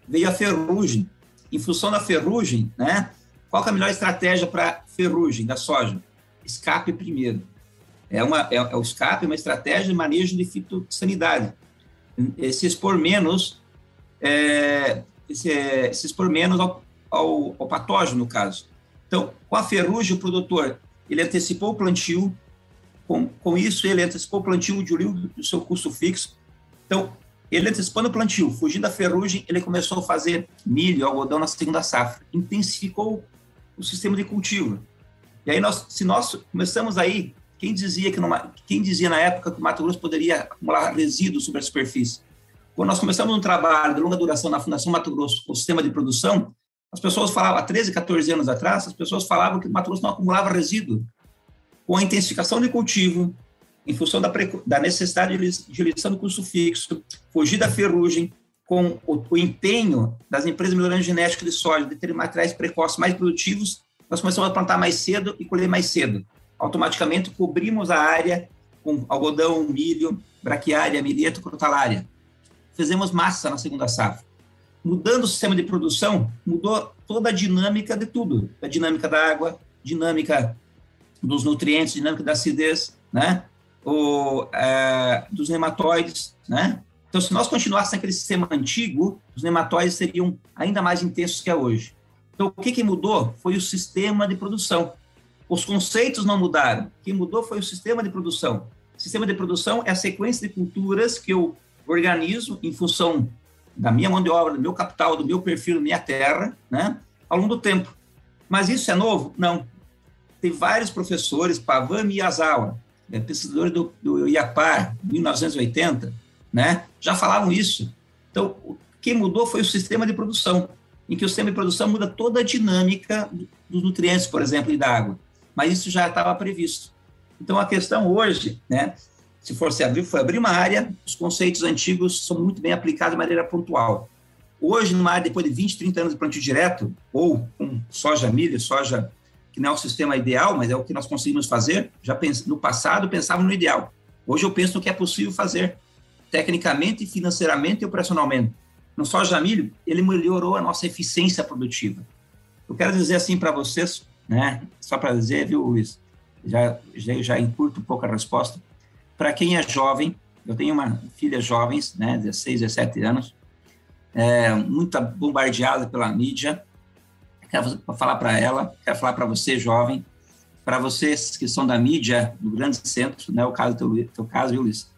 Veio a ferrugem. Em função da ferrugem, né? Qual é a melhor estratégia para ferrugem da soja? Escape primeiro. É, uma, é, é o escape, uma estratégia de manejo de fitossanidade. Se expor menos, é, se, se expor menos ao, ao, ao patógeno, no caso. Então, com a ferrugem, o produtor ele antecipou o plantio, com, com isso ele antecipou o plantio de o seu custo fixo. Então, ele antecipando o plantio, fugindo da ferrugem, ele começou a fazer milho, algodão na segunda safra, intensificou o sistema de cultivo. E aí nós, se nós começamos aí, quem dizia que numa, quem dizia na época que o Mato Grosso poderia acumular resíduos sobre a superfície? Quando nós começamos um trabalho de longa duração na Fundação Mato Grosso com o sistema de produção, as pessoas falavam, há 13, 14 anos atrás, as pessoas falavam que o Mato Grosso não acumulava resíduo. Com a intensificação de cultivo, em função da, da necessidade de lição do custo fixo, fugir da ferrugem, com o, o, empenho das empresas melhorando genética de soja, de ter materiais precoces mais produtivos, nós começamos a plantar mais cedo e colher mais cedo. Automaticamente cobrimos a área com algodão, milho, braquiária, milheto, crotalária. Fizemos massa na segunda safra mudando o sistema de produção, mudou toda a dinâmica de tudo, a dinâmica da água, dinâmica dos nutrientes, dinâmica da acidez, né? O, é, dos nematóides, né? Então, se nós continuássemos naquele sistema antigo, os nematóides seriam ainda mais intensos que é hoje. Então, o que, que mudou? Foi o sistema de produção. Os conceitos não mudaram. O que mudou foi o sistema de produção. O sistema de produção é a sequência de culturas que eu organizo em função da minha mão de obra, do meu capital, do meu perfil, da minha terra, né, ao longo do tempo. Mas isso é novo? Não. Tem vários professores, Pavan Miyazawa, é, pesquisadores do, do IAPAR, 1980, né, já falavam isso. Então, o que mudou foi o sistema de produção, em que o sistema de produção muda toda a dinâmica dos nutrientes, por exemplo, e da água. Mas isso já estava previsto. Então, a questão hoje, né, se for se abrir, foi abrir uma área, os conceitos antigos são muito bem aplicados de maneira pontual. Hoje, numa área depois de 20, 30 anos de plantio direto, ou com soja milho, soja que não é o sistema ideal, mas é o que nós conseguimos fazer, já pens... no passado pensava no ideal. Hoje eu penso no que é possível fazer, tecnicamente, financeiramente e operacionalmente. No soja milho, ele melhorou a nossa eficiência produtiva. Eu quero dizer assim para vocês, né, só para dizer, viu, Luiz, já, já, já encurto um pouco a resposta, para quem é jovem, eu tenho uma filha jovens, né, 16, 17 anos, é, muito bombardeada pela mídia. Quero falar para ela, quero falar para você, jovem, para vocês que são da mídia do grande centro, né, o caso do teu, caso, viu, Luiz?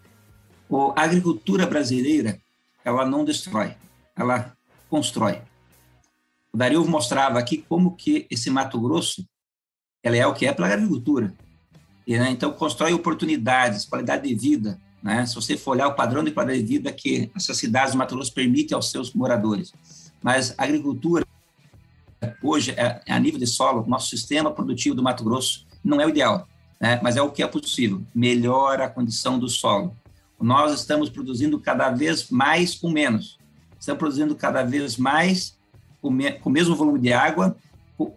A agricultura brasileira, ela não destrói, ela constrói. O Dario mostrava aqui como que esse Mato Grosso ela é o que é pela agricultura. Né, então, constrói oportunidades, qualidade de vida. Né? Se você for olhar o padrão de qualidade de vida que essas cidades do Mato Grosso permitem aos seus moradores. Mas a agricultura, hoje, é, é a nível de solo, nosso sistema produtivo do Mato Grosso não é o ideal, né? mas é o que é possível. Melhora a condição do solo. Nós estamos produzindo cada vez mais com menos. Estamos produzindo cada vez mais com, com o mesmo volume de água,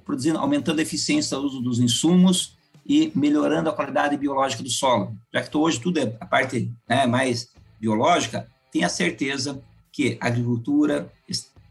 produzindo, aumentando a eficiência do uso dos insumos e melhorando a qualidade biológica do solo. Já que hoje tudo é a parte né, mais biológica, tenha certeza que a agricultura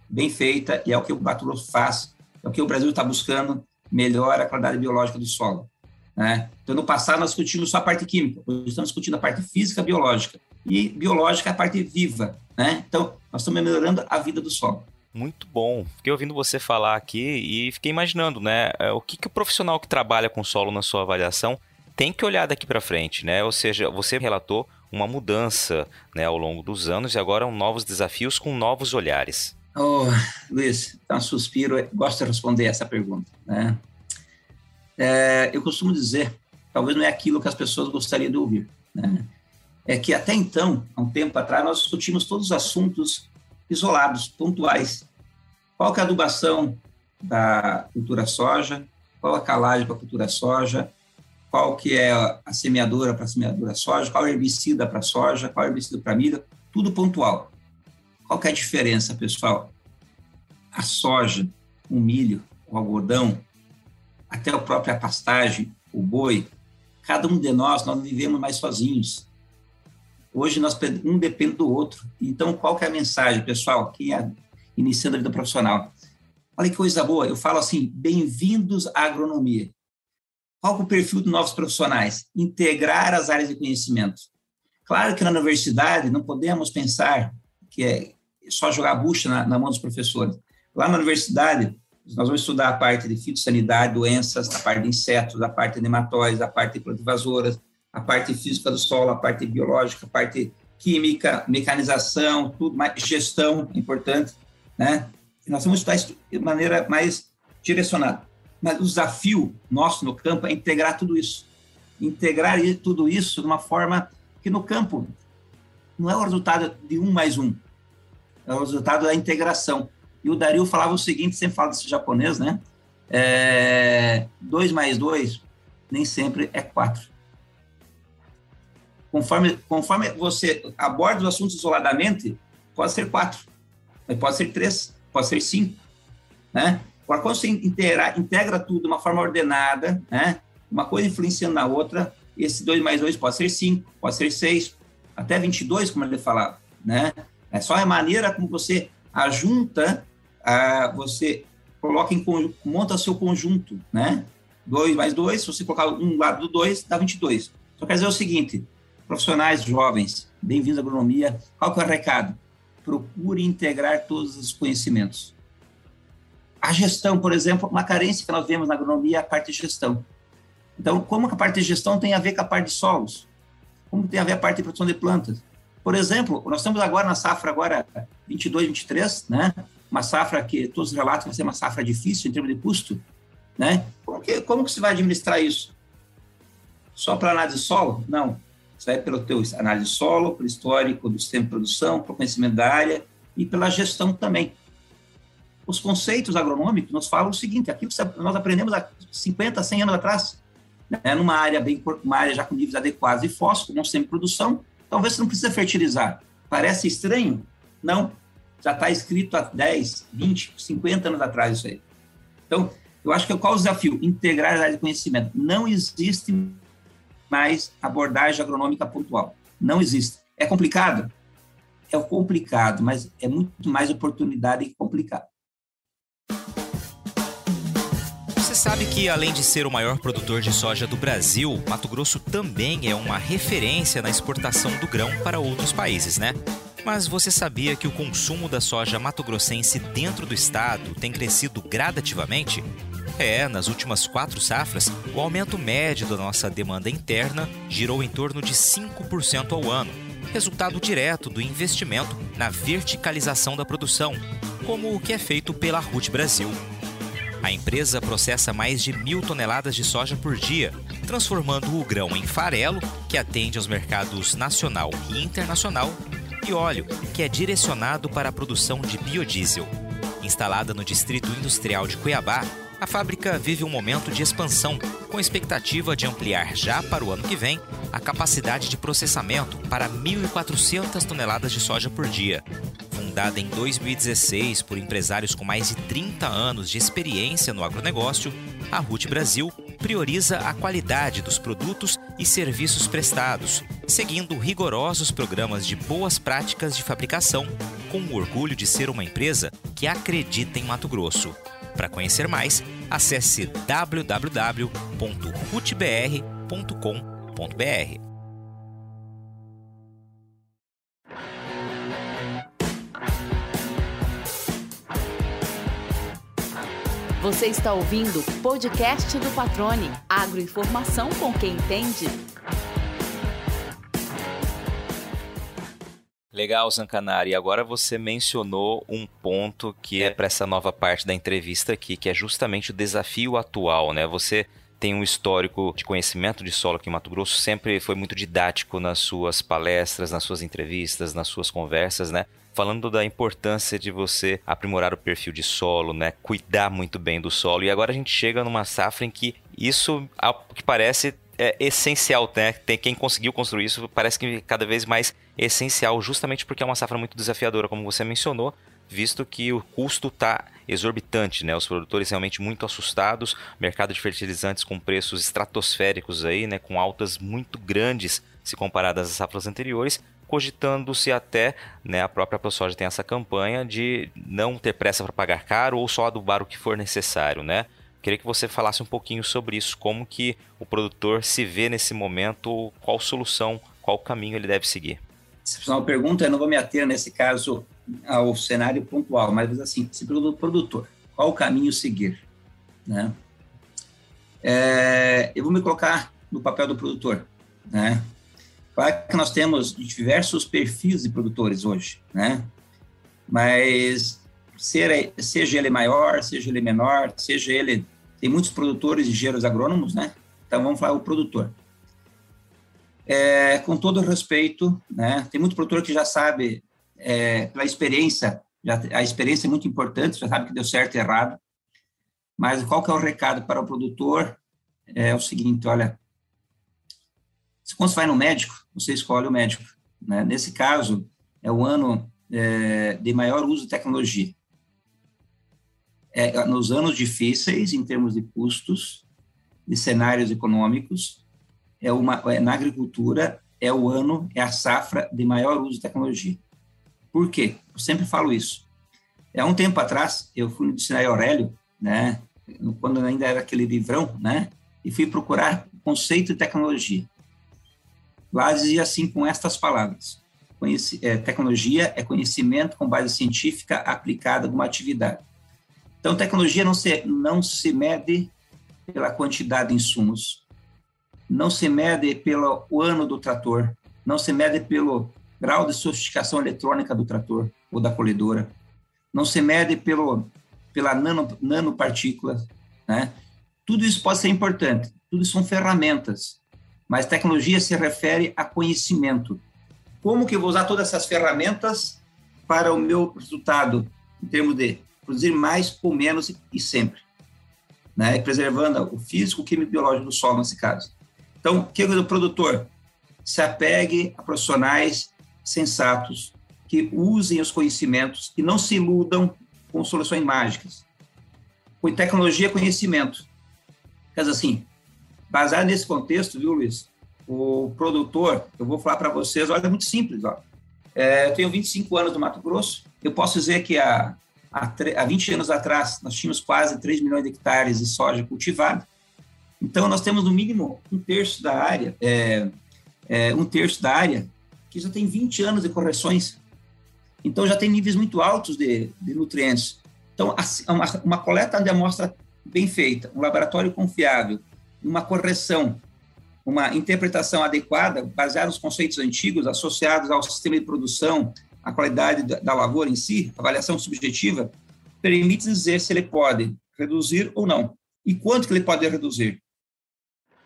bem feita e é o que o Mato faz, é o que o Brasil está buscando, melhora a qualidade biológica do solo. Né? Então, no passado, nós discutimos só a parte química, hoje estamos discutindo a parte física biológica. E biológica é a parte viva. Né? Então, nós estamos melhorando a vida do solo. Muito bom. Fiquei ouvindo você falar aqui e fiquei imaginando, né? É, o que, que o profissional que trabalha com solo na sua avaliação tem que olhar daqui para frente, né? Ou seja, você relatou uma mudança né, ao longo dos anos e agora novos desafios com novos olhares. Oh, Luiz, tá um suspiro. Gosto de responder essa pergunta, né? É, eu costumo dizer, talvez não é aquilo que as pessoas gostariam de ouvir, né? É que até então, há um tempo atrás, nós discutimos todos os assuntos isolados, pontuais. Qual que é a adubação da cultura soja? Qual a calagem para a cultura soja? Qual que é a semeadora para a semeadura soja? Qual é herbicida para soja? Qual é herbicida para milho? Tudo pontual. Qual que é a diferença, pessoal? A soja, o milho, o algodão, até a própria pastagem, o boi, cada um de nós, nós não vivemos mais sozinhos. Hoje nós um depende do outro. Então, qual que é a mensagem, pessoal? Quem é iniciando a vida profissional? Olha que coisa boa. Eu falo assim: bem-vindos à agronomia. Qual é o perfil dos novos profissionais? Integrar as áreas de conhecimento. Claro que na universidade não podemos pensar que é só jogar bucha na, na mão dos professores. Lá na universidade, nós vamos estudar a parte de fitossanidade, doenças, a parte de insetos, a parte de nematóides, a parte de plantivasoras, a parte física do solo, a parte biológica, a parte química, mecanização, tudo mais, gestão importante, né? E nós vamos estudar isso de maneira mais direcionada. Mas o desafio nosso no campo é integrar tudo isso. Integrar tudo isso de uma forma que no campo não é o resultado de um mais um, é o resultado da integração. E o Dario falava o seguinte, sempre fala desse japonês, né? É, dois mais dois nem sempre é quatro. Conforme, conforme você aborda os assuntos isoladamente, pode ser quatro, pode ser três, pode ser cinco, né? Agora, quando você integra, integra tudo de uma forma ordenada, né? Uma coisa influenciando na outra, esse dois mais dois pode ser cinco, pode ser seis, até 22, como ele falava, né? É só a maneira como você ajunta, a, você coloca em monta seu conjunto, né? Dois mais dois, se você colocar um lado do dois, dá 22. Só quer dizer o seguinte, Profissionais jovens, bem-vindos à agronomia. Qual que é o recado? Procure integrar todos os conhecimentos. A gestão, por exemplo, uma carência que nós vemos na agronomia é a parte de gestão. Então, como que a parte de gestão tem a ver com a parte de solos? Como tem a ver a parte de produção de plantas? Por exemplo, nós estamos agora na safra agora 22, 23, né? Uma safra que todos relatam que vai ser uma safra difícil em termos de custo, né? Como que, como que se vai administrar isso? Só para análise de solo? Não. Isso vai pelo teu análise solo, pelo histórico do sistema de produção, pelo conhecimento da área e pela gestão também. Os conceitos agronômicos nos falam o seguinte, aquilo que nós aprendemos há 50, 100 anos atrás, né, numa área bem uma área já com níveis adequados de fósforo, não de produção, talvez você não precisa fertilizar. Parece estranho? Não. Já está escrito há 10, 20, 50 anos atrás isso aí. Então, eu acho que qual é o desafio? Integrar a área de conhecimento. Não existe mais abordagem agronômica pontual. Não existe. É complicado? É complicado, mas é muito mais oportunidade que complicado. Você sabe que, além de ser o maior produtor de soja do Brasil, Mato Grosso também é uma referência na exportação do grão para outros países, né? Mas você sabia que o consumo da soja mato-grossense dentro do estado tem crescido gradativamente? É, nas últimas quatro safras, o aumento médio da nossa demanda interna girou em torno de 5% ao ano, resultado direto do investimento na verticalização da produção. como o que é feito pela RUT Brasil. A empresa processa mais de mil toneladas de soja por dia, transformando o grão em farelo, que atende aos mercados nacional e internacional, e óleo, que é direcionado para a produção de biodiesel. Instalada no Distrito Industrial de Cuiabá, a fábrica vive um momento de expansão, com expectativa de ampliar já para o ano que vem a capacidade de processamento para 1.400 toneladas de soja por dia. Fundada em 2016 por empresários com mais de 30 anos de experiência no agronegócio, a RUT Brasil prioriza a qualidade dos produtos e serviços prestados, seguindo rigorosos programas de boas práticas de fabricação, com o orgulho de ser uma empresa que acredita em Mato Grosso. Para conhecer mais, acesse www.rutbr.com.br. Você está ouvindo o podcast do Patrone. Agroinformação com quem entende. Legal, Zancanari. Agora você mencionou um ponto que é para essa nova parte da entrevista aqui, que é justamente o desafio atual, né? Você tem um histórico de conhecimento de solo aqui em Mato Grosso, sempre foi muito didático nas suas palestras, nas suas entrevistas, nas suas conversas, né? falando da importância de você aprimorar o perfil de solo, né? Cuidar muito bem do solo. E agora a gente chega numa safra em que isso, ao que parece, é essencial, né? Tem quem conseguiu construir isso, parece que cada vez mais essencial, justamente porque é uma safra muito desafiadora, como você mencionou, visto que o custo está exorbitante, né? Os produtores realmente muito assustados, mercado de fertilizantes com preços estratosféricos aí, né? Com altas muito grandes se comparadas às safras anteriores, cogitando-se até, né, a própria ProSoja tem essa campanha de não ter pressa para pagar caro ou só adubar o que for necessário, né? Queria que você falasse um pouquinho sobre isso, como que o produtor se vê nesse momento, qual solução, qual caminho ele deve seguir. Uma pergunta, eu não vou me ater nesse caso ao cenário pontual, mas assim, se o produtor, qual o caminho seguir, né? É, eu vou me colocar no papel do produtor, né? Claro que nós temos diversos perfis de produtores hoje, né? Mas ser, seja ele maior, seja ele menor, seja ele... Tem muitos produtores e engenheiros agrônomos, né? Então, vamos falar o produtor. É, com todo respeito, né? Tem muito produtor que já sabe, é, pela experiência, já, a experiência é muito importante, já sabe que deu certo e errado. Mas qual que é o recado para o produtor? É o seguinte, olha, quando você vai no médico, você escolhe o médico. Né? Nesse caso, é o ano é, de maior uso de tecnologia. É, nos anos difíceis, em termos de custos, de cenários econômicos, é uma, é, na agricultura, é o ano, é a safra de maior uso de tecnologia. Por quê? Eu sempre falo isso. Há um tempo atrás, eu fui no dicionário Aurélio, né, quando ainda era aquele livrão, né, e fui procurar conceito de tecnologia. Lá dizia assim com estas palavras: Conheci, é, tecnologia é conhecimento com base científica aplicada a uma atividade. Então, tecnologia não se, não se mede pela quantidade de insumos, não se mede pelo ano do trator, não se mede pelo grau de sofisticação eletrônica do trator ou da colhedora, não se mede pelo, pela nano, nanopartícula, né? Tudo isso pode ser importante, tudo isso são ferramentas, mas tecnologia se refere a conhecimento. Como que eu vou usar todas essas ferramentas para o meu resultado, em termos de produzir mais ou menos e sempre, né? preservando o físico, o químico e biológico do solo, nesse caso. Então, que o produtor? Se apegue a profissionais sensatos, que usem os conhecimentos e não se iludam com soluções mágicas. Com tecnologia, conhecimento. Dizer assim, Baseado nesse contexto, viu, Luiz? O produtor, eu vou falar para vocês, olha, é muito simples. Ó. É, eu tenho 25 anos no Mato Grosso. Eu posso dizer que há, há, há 20 anos atrás nós tínhamos quase 3 milhões de hectares de soja cultivada. Então, nós temos no mínimo um terço da área, é, é, um terço da área que já tem 20 anos de correções. Então, já tem níveis muito altos de, de nutrientes. Então, uma, uma coleta de amostra bem feita, um laboratório confiável, uma correção, uma interpretação adequada, baseada nos conceitos antigos associados ao sistema de produção, a qualidade da lavoura em si, avaliação subjetiva, permite dizer se ele pode reduzir ou não. E quanto que ele pode reduzir.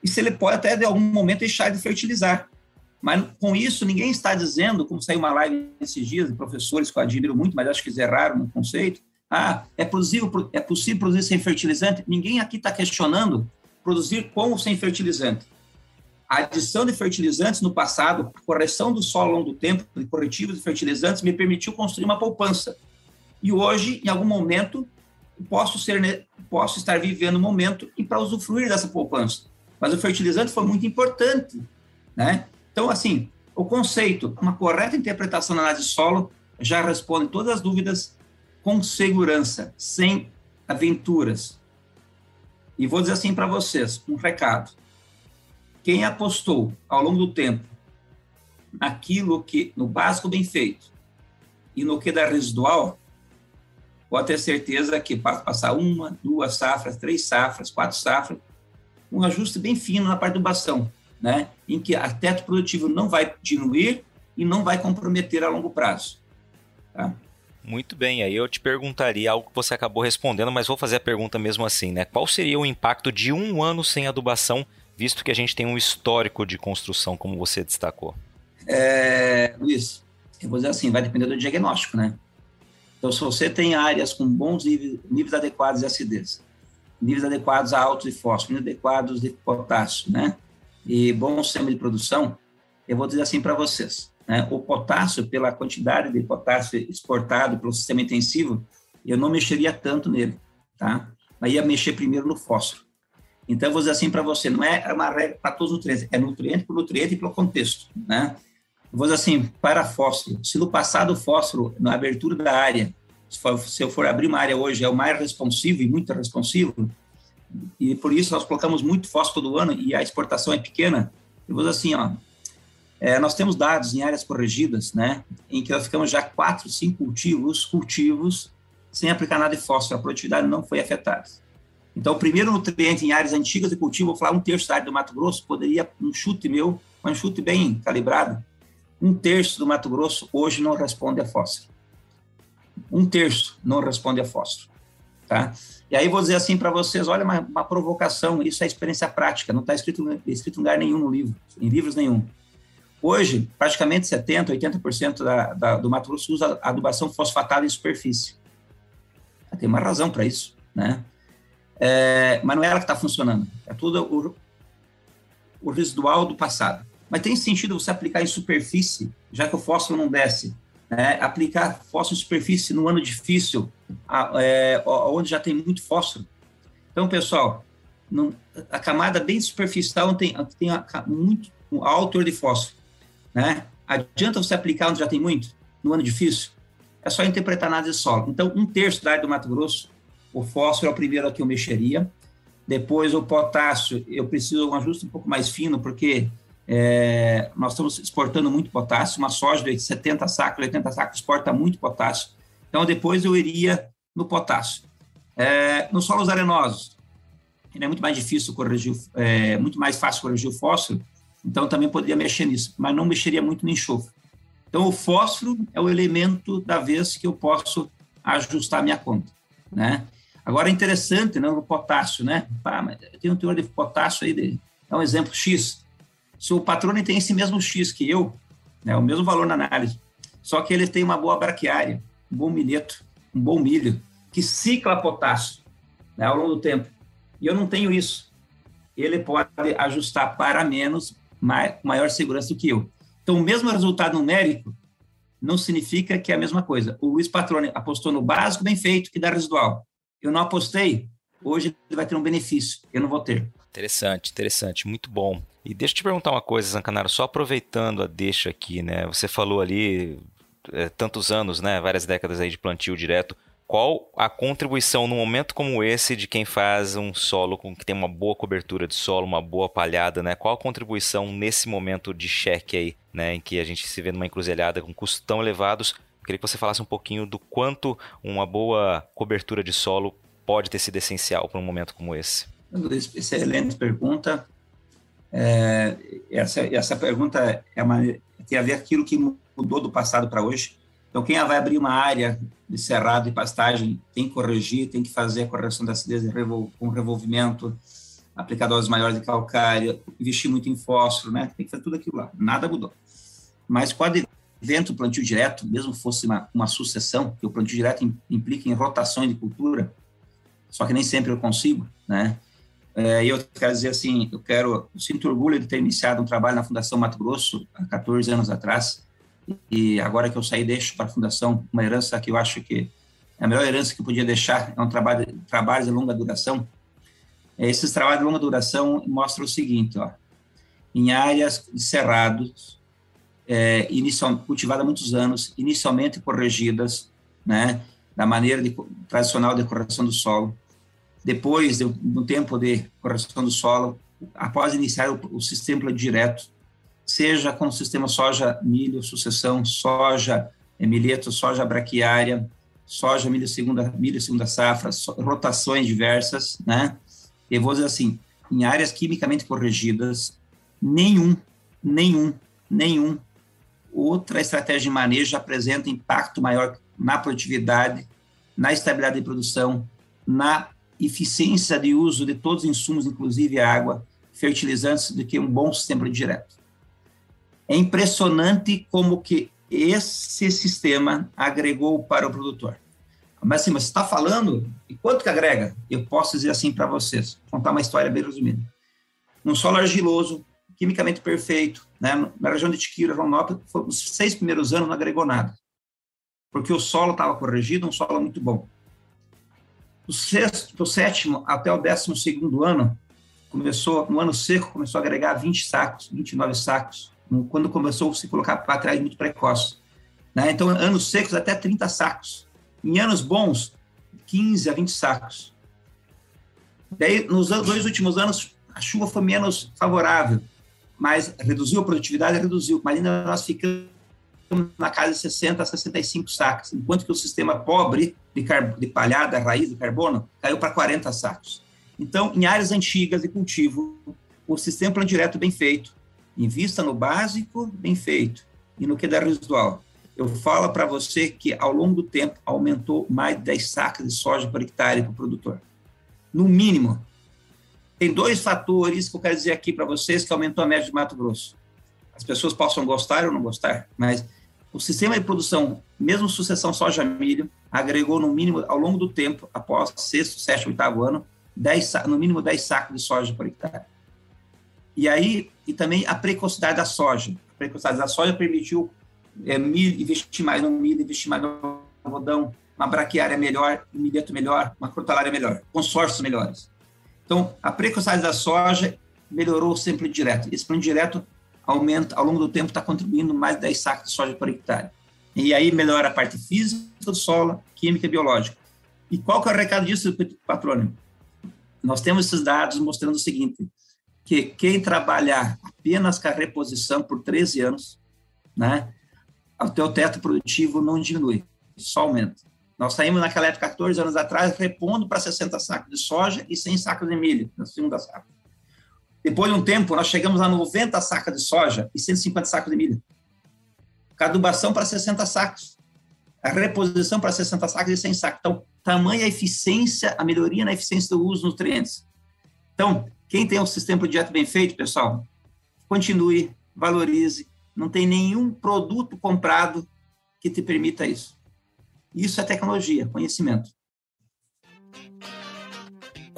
E se ele pode até, de algum momento, deixar de fertilizar. Mas com isso, ninguém está dizendo, como saiu uma live esses dias de professores que eu admiro muito, mas acho que erraram no conceito. Ah, é possível, é possível produzir sem fertilizante? Ninguém aqui está questionando produzir com ou sem fertilizante. A adição de fertilizantes no passado, correção do solo ao longo do tempo, de corretivos de fertilizantes, me permitiu construir uma poupança. E hoje, em algum momento, posso, ser, posso estar vivendo um momento e para usufruir dessa poupança. Mas o fertilizante foi muito importante, né? Então, assim, o conceito, uma correta interpretação da análise de solo já responde todas as dúvidas com segurança, sem aventuras. E vou dizer assim para vocês, um recado. Quem apostou ao longo do tempo naquilo que, no básico bem feito e no que dá residual, pode ter certeza que para passar uma, duas safras, três safras, quatro safras, um ajuste bem fino na parte do bastão né, em que a teto produtivo não vai diminuir e não vai comprometer a longo prazo. Tá? Muito bem, aí eu te perguntaria algo que você acabou respondendo, mas vou fazer a pergunta mesmo assim, né? Qual seria o impacto de um ano sem adubação, visto que a gente tem um histórico de construção, como você destacou? É, Luiz, eu vou dizer assim, vai depender do diagnóstico, né? Então, se você tem áreas com bons níveis, níveis adequados de acidez, níveis adequados a altos de fósforo, níveis adequados de potássio, né? e bom sistema de produção, eu vou dizer assim para vocês, né? o potássio, pela quantidade de potássio exportado pelo sistema intensivo, eu não mexeria tanto nele, tá? Mas ia mexer primeiro no fósforo. Então, eu vou dizer assim para você, não é uma regra para todos os nutrientes, é nutriente por nutriente e pelo contexto, né? Eu vou dizer assim, para fósforo, se no passado o fósforo, na abertura da área, se, for, se eu for abrir uma área hoje, é o mais responsivo e muito responsivo, e por isso nós colocamos muito fósforo todo ano e a exportação é pequena. Eu vou dizer assim, ó, é, nós temos dados em áreas corrigidas, né, em que nós ficamos já quatro, cinco cultivos, cultivos, sem aplicar nada de fósforo, a produtividade não foi afetada. Então, o primeiro nutriente em áreas antigas de cultivo, vou falar um terço da área do Mato Grosso, poderia, um chute meu, um chute bem calibrado, um terço do Mato Grosso hoje não responde a fósforo. Um terço não responde a fósforo, tá? E aí vou dizer assim para vocês, olha uma, uma, provocação, isso é experiência prática, não está escrito, escrito em lugar nenhum no livro, em livros nenhum. Hoje, praticamente 70%, 80% da, da, do Mato Grosso usa adubação fosfatada em superfície. Tem uma razão para isso, né? É, mas não é ela que está funcionando, é tudo o, o residual do passado. Mas tem sentido você aplicar em superfície, já que o fósforo não desce, né, aplicar fósforo em superfície num ano difícil, é, onde já tem muito fósforo. Então, pessoal, a camada bem superficial tem, tem muito um alto de fósforo. Né? Adianta você aplicar onde já tem muito, no ano difícil? É só interpretar análise de solo. Então, um terço da área do Mato Grosso, o fósforo é o primeiro a que eu mexeria. Depois, o potássio, eu preciso de um ajuste um pouco mais fino, porque é, nós estamos exportando muito potássio, uma soja de 70 sacos, 80 sacos exporta muito potássio. Então, depois eu iria no potássio. É, nos solos arenosos, é muito mais difícil corrigir, é muito mais fácil corrigir o fósforo, então também poderia mexer nisso, mas não mexeria muito no enxofre. Então, o fósforo é o elemento da vez que eu posso ajustar a minha conta, né? Agora, é interessante, né, o potássio, né? Pá, mas um teor de potássio aí, de, é um exemplo X se o patrone tem esse mesmo X que eu, né, o mesmo valor na análise, só que ele tem uma boa braquiária, um bom milheto, um bom milho, que cicla potássio né, ao longo do tempo. E eu não tenho isso. Ele pode ajustar para menos, maior segurança do que eu. Então, o mesmo resultado numérico não significa que é a mesma coisa. O Luiz Patrone apostou no básico bem feito, que dá residual. Eu não apostei, hoje ele vai ter um benefício, eu não vou ter. Interessante, interessante, muito bom. E deixa eu te perguntar uma coisa, Zancanaro, só aproveitando a deixa aqui, né? Você falou ali é, tantos anos, né? Várias décadas aí de plantio direto. Qual a contribuição num momento como esse de quem faz um solo com que tem uma boa cobertura de solo, uma boa palhada, né? Qual a contribuição nesse momento de cheque aí, né? Em que a gente se vê numa encruzilhada com custos tão elevados? Queria que você falasse um pouquinho do quanto uma boa cobertura de solo pode ter sido essencial para um momento como esse. Excelente pergunta. É, essa, essa pergunta é uma, tem a ver aquilo que mudou do passado para hoje. Então, quem vai abrir uma área de cerrado e pastagem tem que corrigir, tem que fazer a correção da acidez com revolvimento, aplicar doses maiores de calcário, investir muito em fósforo, né? Tem que fazer tudo aquilo lá. Nada mudou. Mas com advento do plantio direto, mesmo fosse uma, uma sucessão, que o plantio direto implica em rotações de cultura, só que nem sempre eu consigo, né? É, eu quero dizer assim, eu quero, eu sinto orgulho de ter iniciado um trabalho na Fundação Mato Grosso há 14 anos atrás, e agora que eu saí, deixo para a Fundação uma herança que eu acho que é a melhor herança que eu podia deixar, é um trabalho, de longa duração. É, esses trabalhos de longa duração mostram o seguinte, ó, em áreas de cerrados, é, cultivadas há muitos anos, inicialmente corrigidas, né, da maneira de, tradicional de correção do solo, depois do, tempo de correção do solo, após iniciar o, o sistema direto, seja com o sistema soja, milho, sucessão, soja, milheto, soja braquiária, soja, milho segunda, milho segunda safra, so, rotações diversas, né? Eu vou dizer assim, em áreas quimicamente corrigidas, nenhum, nenhum, nenhum outra estratégia de manejo apresenta impacto maior na produtividade, na estabilidade de produção, na eficiência de uso de todos os insumos, inclusive água, fertilizantes, do que um bom sistema direto. É impressionante como que esse sistema agregou para o produtor. Mas assim, você está falando, e quanto que agrega? Eu posso dizer assim para vocês, contar uma história bem resumida. Um solo argiloso, quimicamente perfeito, né? na região de Tiquira, Rondonópolis, os seis primeiros anos não agregou nada, porque o solo estava corrigido, um solo muito bom. Do sexto, do sétimo até o décimo segundo ano, começou, no ano seco, começou a agregar 20 sacos, 29 sacos, quando começou a se colocar para trás muito precoce. Né? Então, anos secos, até 30 sacos. Em anos bons, 15 a 20 sacos. Daí, nos dois últimos anos, a chuva foi menos favorável, mas reduziu a produtividade, reduziu, mas ainda nós ficamos na casa de 60 a 65 sacos, enquanto que o sistema pobre de, de palhada, raiz de carbono, caiu para 40 sacos. Então, em áreas antigas de cultivo, o sistema plano direto bem feito, Invista no básico, bem feito, e no que dá residual. Eu falo para você que, ao longo do tempo, aumentou mais de 10 sacas de soja por hectare para o produtor. No mínimo. Tem dois fatores que eu quero dizer aqui para vocês que aumentou a média de Mato Grosso. As pessoas possam gostar ou não gostar, mas o sistema de produção, mesmo sucessão soja-milho, agregou no mínimo, ao longo do tempo, após sexto, sétimo, oitavo ano, 10, no mínimo 10 sacos de soja por hectare. E aí, e também a precocidade da soja. A precocidade da soja permitiu é, milho, investir mais no milho, investir mais no algodão, uma braquiária melhor, um milheto melhor, uma crotalária melhor, consórcios melhores. Então, a precocidade da soja melhorou sempre direto. Esse plano direto aumenta, ao longo do tempo, está contribuindo mais de 10 sacos de soja por hectare. E aí melhora a parte física do solo, química e biológica. E qual que é o recado disso, patrônimo? Nós temos esses dados mostrando o seguinte, que quem trabalhar apenas com a reposição por 13 anos, né, o teu teto produtivo não diminui, só aumenta. Nós saímos naquela época, 14 anos atrás, repondo para 60 sacos de soja e 100 sacos de milho na segunda safra. Depois de um tempo, nós chegamos a 90 sacas de soja e 150 sacos de milho. Cadubação para 60 sacos. A reposição para 60 sacos e 100 sacos. Então, tamanha eficiência, a melhoria na eficiência do uso dos nutrientes. Então, quem tem um sistema de dieta bem feito, pessoal, continue, valorize. Não tem nenhum produto comprado que te permita isso. Isso é tecnologia, conhecimento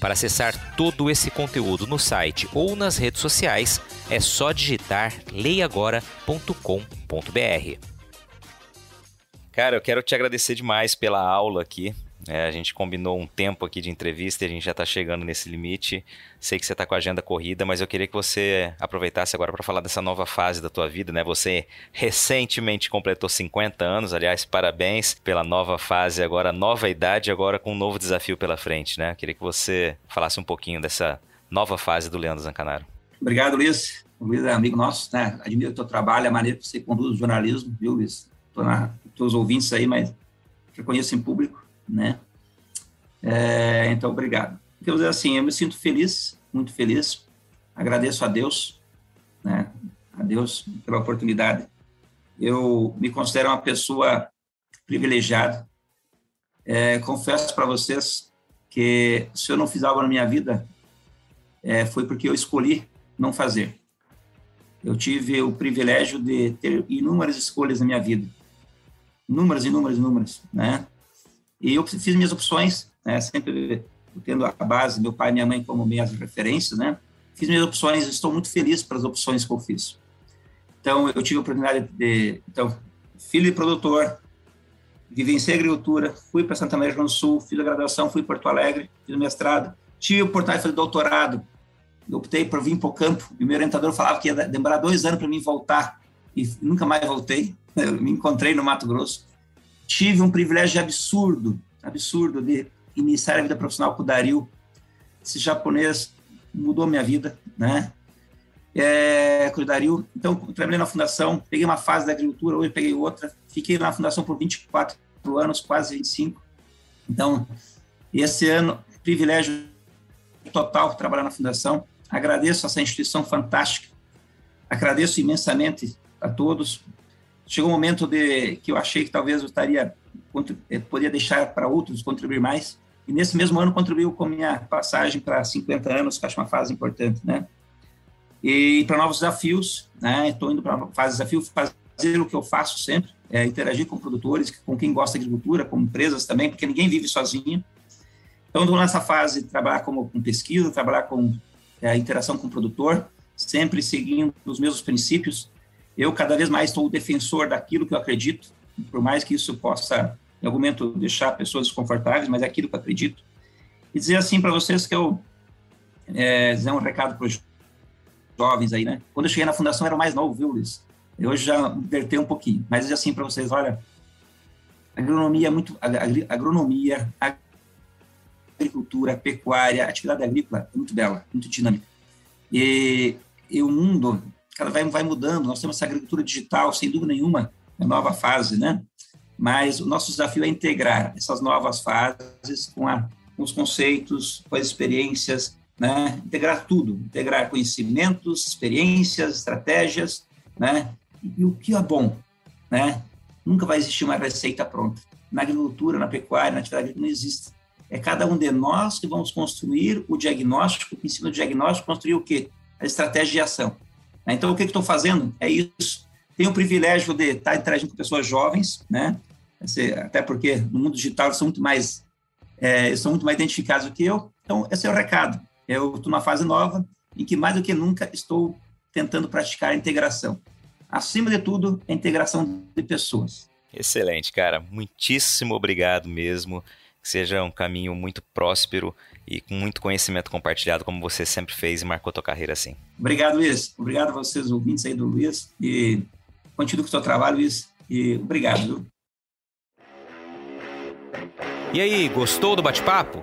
Para acessar todo esse conteúdo no site ou nas redes sociais, é só digitar leiagora.com.br. Cara, eu quero te agradecer demais pela aula aqui. É, a gente combinou um tempo aqui de entrevista e a gente já está chegando nesse limite. Sei que você está com a agenda corrida, mas eu queria que você aproveitasse agora para falar dessa nova fase da tua vida, né? Você recentemente completou 50 anos, aliás, parabéns pela nova fase, agora nova idade, agora com um novo desafio pela frente, né? Eu queria que você falasse um pouquinho dessa nova fase do Leandro Zancanaro. Obrigado, Luiz. O Luiz é amigo nosso, né? Admiro o teu trabalho, a maneira que você conduz o jornalismo, viu, Luiz? Estou na teus ouvintes aí, mas reconheço em público né? É, então, obrigado. Quer dizer assim, eu me sinto feliz, muito feliz. Agradeço a Deus, né? A Deus pela oportunidade. Eu me considero uma pessoa privilegiada. É, confesso para vocês que se eu não fiz algo na minha vida, é, foi porque eu escolhi não fazer. Eu tive o privilégio de ter inúmeras escolhas na minha vida, inúmeras, inúmeras, inúmeras, né? E eu fiz minhas opções, né, sempre tendo a base, meu pai e minha mãe como minhas referências, né? Fiz minhas opções, estou muito feliz pelas opções que eu fiz. Então, eu tive a oportunidade de, então, filho de produtor, vivenciei agricultura, fui para Santa Maria do Sul, fiz a graduação, fui em Porto Alegre, fiz o mestrado, tive a oportunidade de fazer doutorado, eu optei por vir para o campo, e meu orientador falava que ia demorar dois anos para mim voltar, e nunca mais voltei, [laughs] eu me encontrei no Mato Grosso, tive um privilégio absurdo, absurdo de iniciar a vida profissional com o Dario. Esse japonês mudou minha vida, né? É, com o Dario. Então, trabalhei na fundação, peguei uma fase da agricultura, hoje peguei outra. Fiquei na fundação por 24 anos, quase 25. Então, esse ano, privilégio total trabalhar na fundação. Agradeço essa instituição fantástica. Agradeço imensamente a todos chegou um momento de que eu achei que talvez eu estaria eh, poderia deixar para outros contribuir mais. E nesse mesmo ano contribuiu com minha passagem para 50 anos que acho uma fase importante né? E para novos desafios né? Estou indo para fase desafio fazer o que eu faço sempre é interagir com produtores com quem gosta de agricultura com empresas também porque ninguém vive sozinho. Então estou nessa fase de trabalhar como com pesquisa trabalhar com é, a interação com o produtor sempre seguindo os mesmos princípios eu cada vez mais sou o defensor daquilo que eu acredito, por mais que isso possa, em algum momento, deixar pessoas desconfortáveis, mas é aquilo que eu acredito. E dizer assim para vocês que eu é, dizer um recado para os jovens aí, né? Quando eu cheguei na fundação era mais novo, viu, Luiz? Eu hoje já invertei um pouquinho, mas dizer assim para vocês, olha, agronomia é muito, agronomia, agricultura, pecuária, atividade agrícola é muito bela, muito dinâmica. E, e o mundo ela vai, vai mudando. Nós temos essa agricultura digital, sem dúvida nenhuma, uma nova fase, né? Mas o nosso desafio é integrar essas novas fases com, a, com os conceitos, com as experiências, né? Integrar tudo, integrar conhecimentos, experiências, estratégias, né? E, e o que é bom, né? Nunca vai existir uma receita pronta. Na agricultura, na pecuária, na atividade agrícola, não existe. É cada um de nós que vamos construir o diagnóstico, em cima do diagnóstico, construir o quê? A estratégia de ação. Né? Então, o que, estou fazendo? É isso. Tenho o privilégio de estar interagindo com pessoas jovens, né? até porque no mundo digital são muito mais, é, são muito mais identificados do que eu. Então, esse é o recado. Eu estou numa fase nova em que, mais do que nunca, estou tentando praticar a integração. Acima de tudo, a integração de pessoas. Excelente, cara. Muitíssimo obrigado mesmo. Que seja um caminho muito próspero e com muito conhecimento compartilhado, como você sempre fez e marcou tua carreira assim. Obrigado, Luiz. Obrigado a vocês, ouvintes aí do Luiz. E continue com o seu trabalho, Luiz. E obrigado, viu? E aí, gostou do bate-papo?